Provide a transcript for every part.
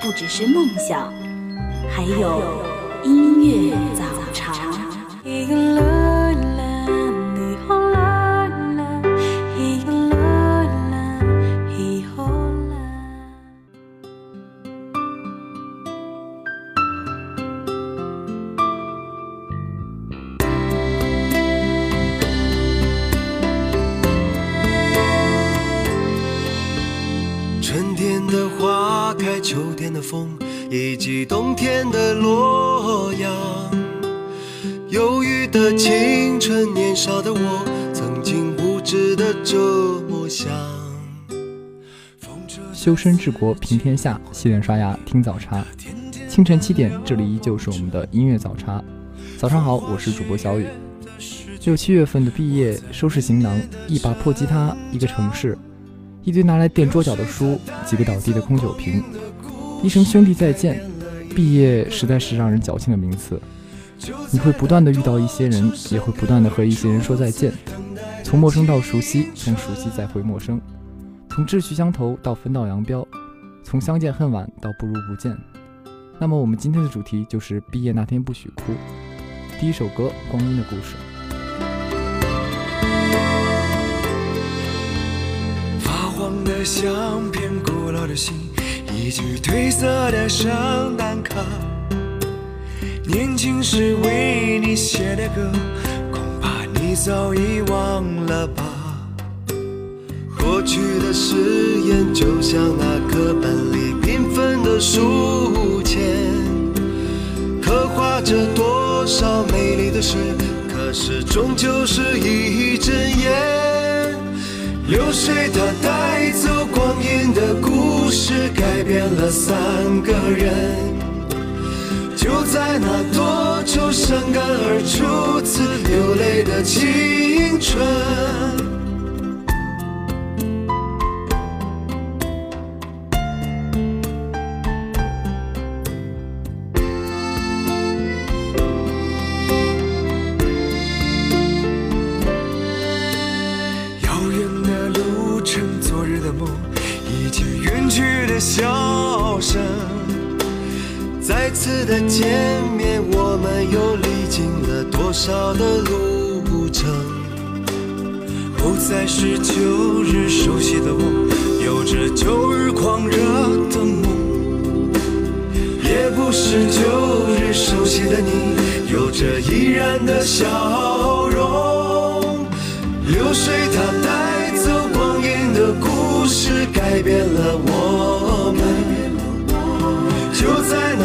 不只是梦想，还有音乐早茶。修身治国平天下，洗脸刷牙听早茶。清晨七点，这里依旧是我们的音乐早茶。早上好，我是主播小雨。六七月份的毕业，收拾行囊，一把破吉他，一个城市，一堆拿来垫桌角的书，几个倒地的空酒瓶，一声兄弟再见。毕业实在是让人矫情的名词。你会不断的遇到一些人，也会不断的和一些人说再见，从陌生到熟悉，从熟悉再回陌生，从志趣相投到分道扬镳，从相见恨晚到不如不见。那么我们今天的主题就是毕业那天不许哭。第一首歌《光阴的故事》。发黄的相片，古老的信，一句褪色的圣诞卡。年轻时为你写的歌，恐怕你早已忘了吧。过去的誓言，就像那课本里缤纷的书签，刻画着多少美丽的事，可是终究是一阵烟。流水它带走光阴的故事，改变了三个人。就在那多愁善感而初次流泪的青春。少的路程？不再是旧日熟悉的我，有着旧日狂热的梦，也不是旧日熟悉的你，有着依然的笑容。流水它带走光阴的故事，改变了我们。就在那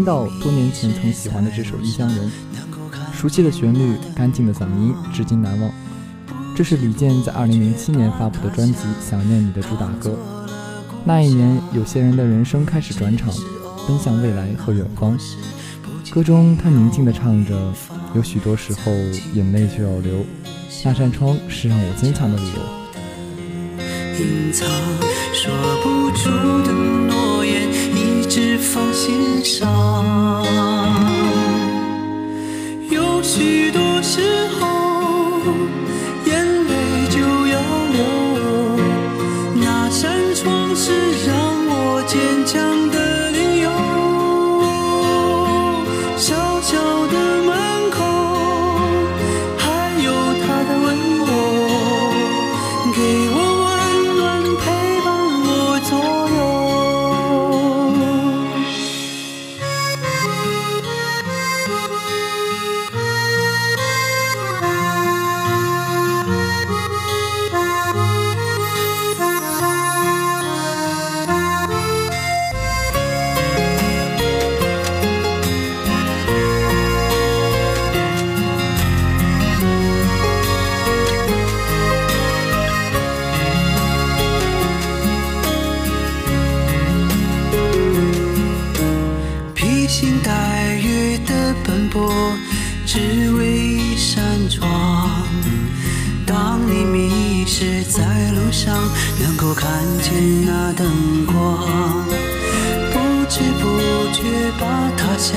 听到多年前曾喜欢的这首《异乡人》，熟悉的旋律，干净的嗓音，至今难忘。这是李健在2007年发布的专辑《想念你》的主打歌。那一年，有些人的人生开始转场，奔向未来和远方。歌中他宁静地唱着：“有许多时候，眼泪就要流。那扇窗是让我坚强的理由。”隐藏说不出的诺言，一直放心上。有许多时候。是在路上能够看见那灯光，不知不觉把他乡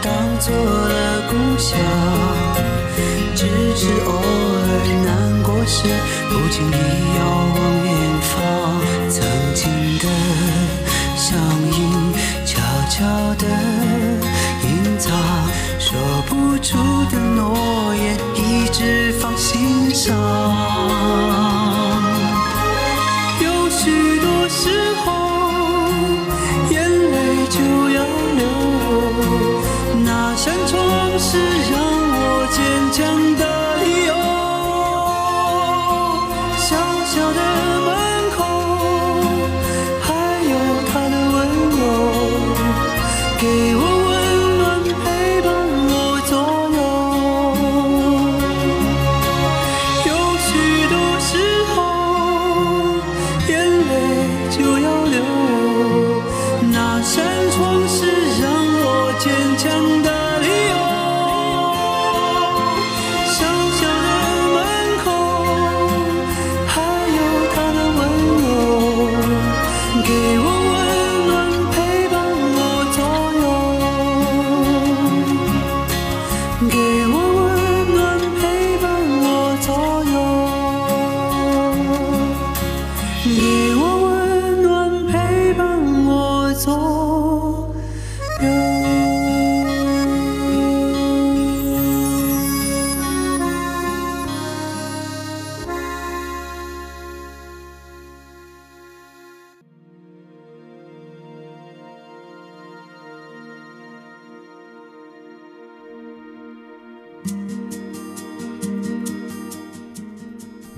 当做了故乡，只是偶尔难过时不经意遥望远方，曾经的乡音悄悄地隐藏，说不出的诺言一直放心。上。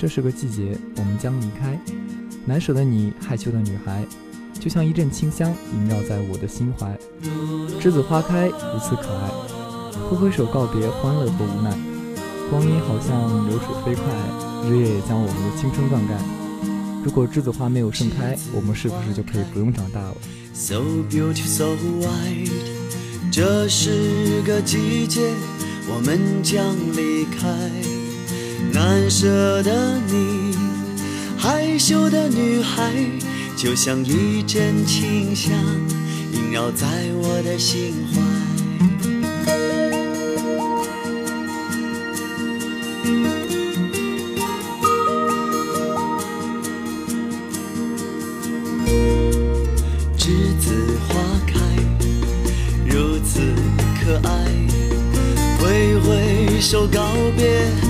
这是个季节，我们将离开。难舍的你，害羞的女孩，就像一阵清香萦绕在我的心怀。栀子花开，如此可爱。挥挥手告别欢乐和无奈。光阴好像流水飞快，日夜也将我们的青春灌溉。如果栀子花没有盛开，我们是不是就可以不用长大了？So beautiful, so white。这是个季节，我们将离开。难舍的你，害羞的女孩，就像一阵清香，萦绕在我的心怀。栀子花开，如此可爱，挥挥手告别。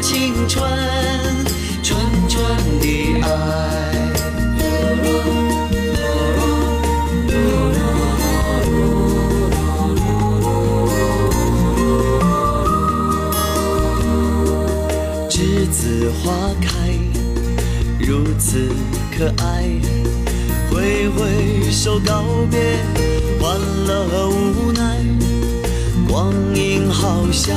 青春，纯纯的爱。栀子花开，如此可爱。挥挥手告别欢乐和无奈，光阴好像。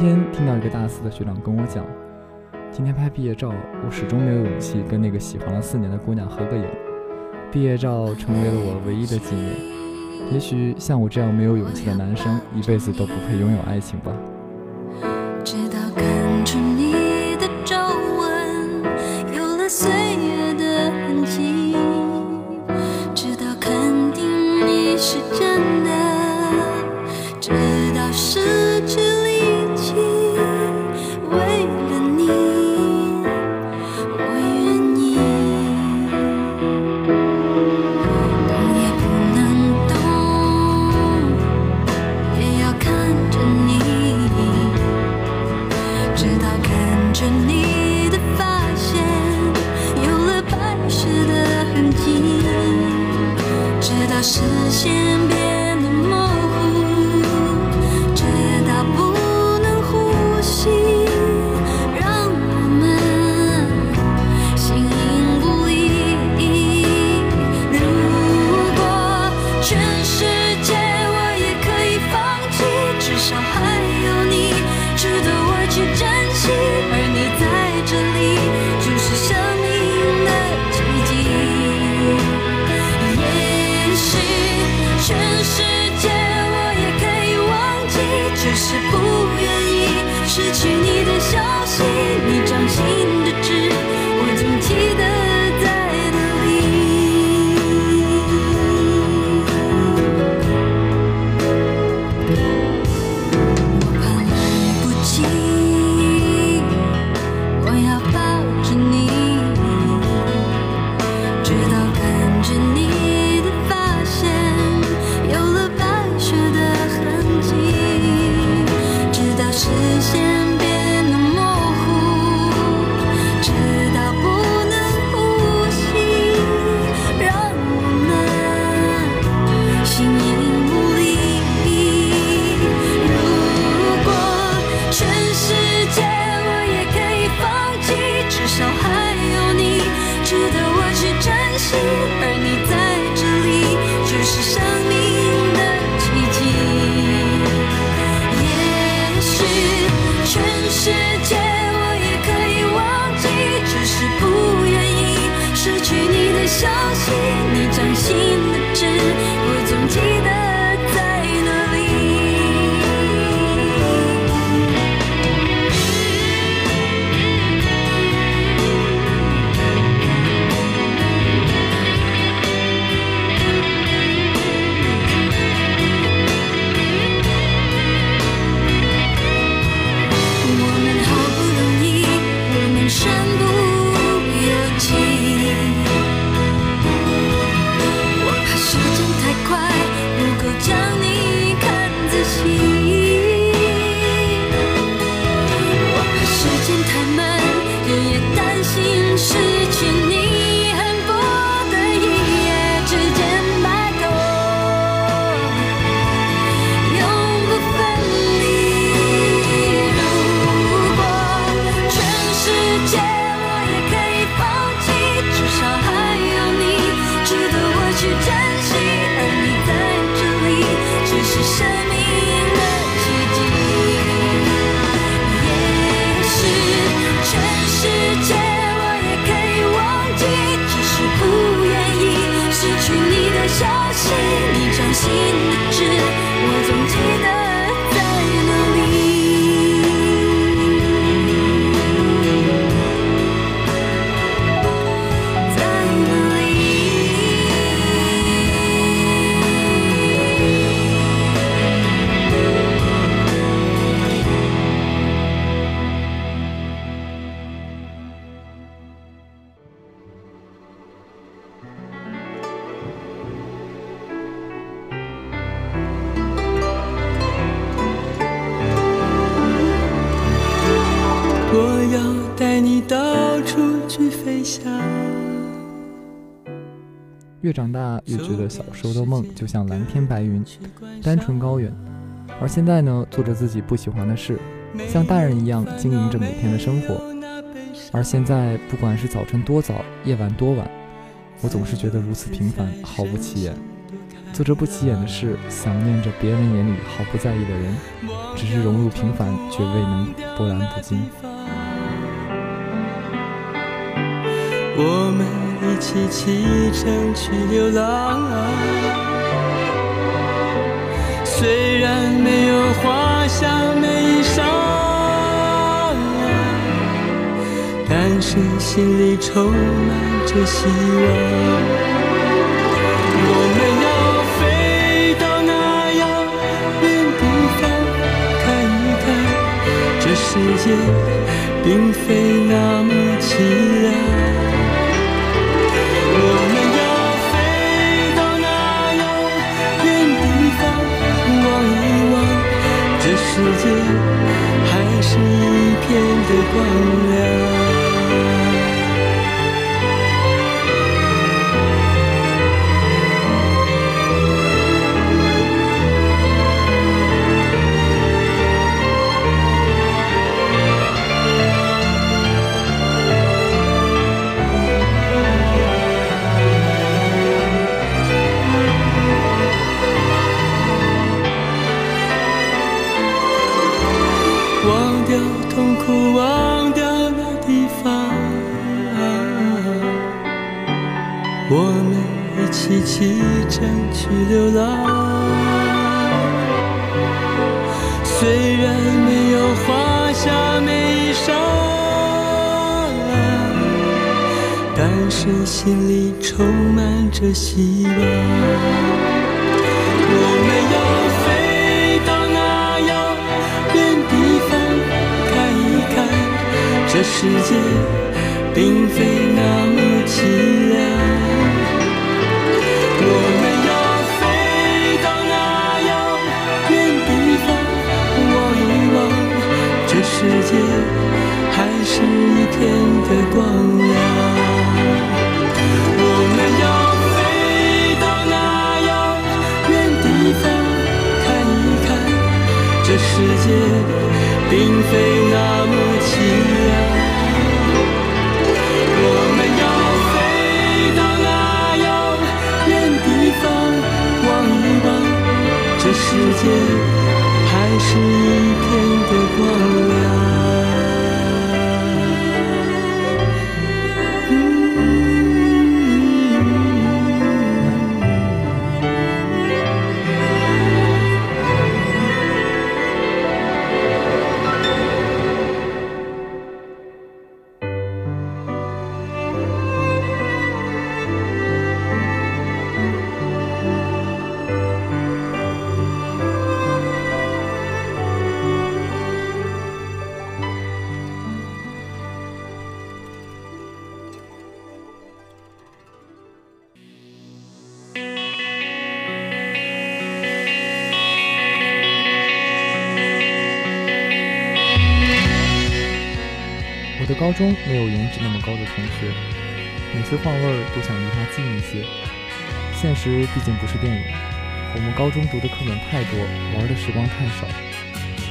今天听到一个大四的学长跟我讲今天拍毕业照我始终没有勇气跟那个喜欢了四年的姑娘合个影。毕业照成为了我唯一的纪念。也许像我这样没有勇气的男生一辈子都不配拥有爱情吧。记得带你到处去飞翔。越长大越觉得小时候的梦就像蓝天白云，单纯高远。而现在呢，做着自己不喜欢的事，像大人一样经营着每天的生活。而现在，不管是早晨多早，夜晚多晚，我总是觉得如此平凡，毫不起眼。做着不起眼的事，想念着别人眼里毫不在意的人，只是融入平凡，却未能波澜不惊。我们一起启程去流浪，虽然没有华厦美衣裳，但是心里充满着希望。我们要飞到那遥远地方，看一看这世界并非那么凄凉。界还是一片的光亮。苦，忘掉那地方，我们一起启程去流浪。虽然没有华厦美衣裳，但是心里充满着希望。这世界并非那么凄凉。我们要飞到那遥远地方，望一望，这世界还是一片的光亮。我们要飞到那遥远地方，看一看，这世界并非那么凄凉。还是一片的光亮。高中没有颜值那么高的同学，每次换位都想离他近一些。现实毕竟不是电影，我们高中读的课本太多，玩的时光太少。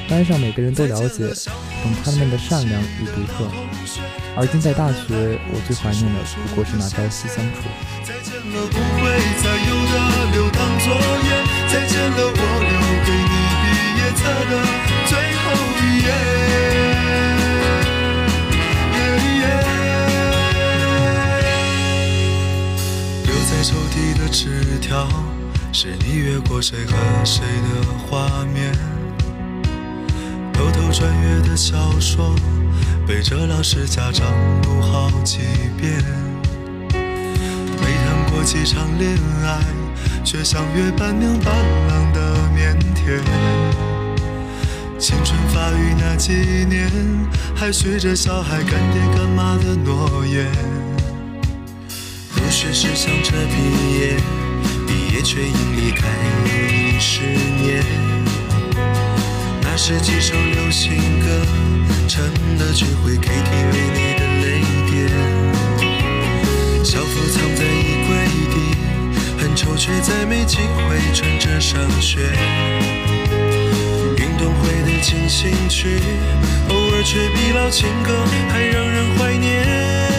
班上每个人都了解，懂他们的善良与独特。而今在大学，我最怀念的不过是那朝夕相处。再见了不会再有的流淌作业，再见了我留给你毕业册的最后一页。纸条，是你越过谁和谁的画面。偷偷穿越的小说，背着老师家长读好几遍。没谈过几场恋爱，却像约伴娘伴郎的腼腆。青春发育那几年，还许着小孩干爹干妈的诺言。入学时想着毕业，毕业却因离开又十年。那时几首流行歌，成了聚会 KTV 里的泪点。校服藏在衣柜底，很丑却再没机会穿着上学。运动会的进行曲，偶尔却比老情歌还让人怀念。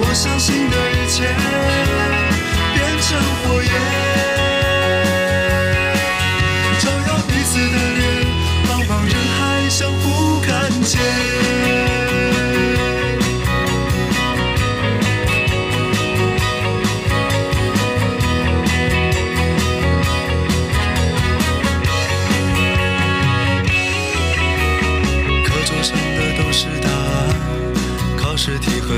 我相信的一切。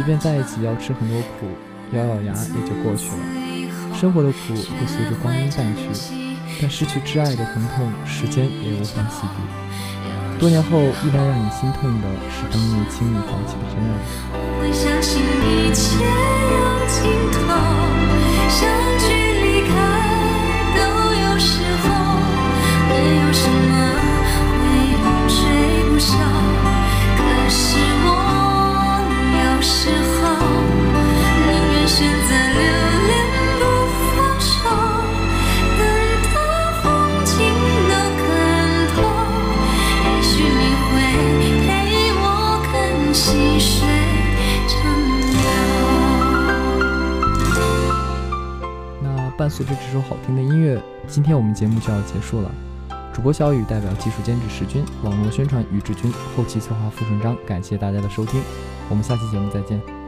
即便在一起要吃很多苦，咬咬牙也就过去了。生活的苦会随着光阴淡去，但失去挚爱的疼痛，时间也无法洗涤。多年后依然让你心痛的是当年轻易放弃的真爱。一首好听的音乐，今天我们节目就要结束了。主播小雨代表技术监制石军，网络宣传于志军，后期策划付顺章，感谢大家的收听，我们下期节目再见。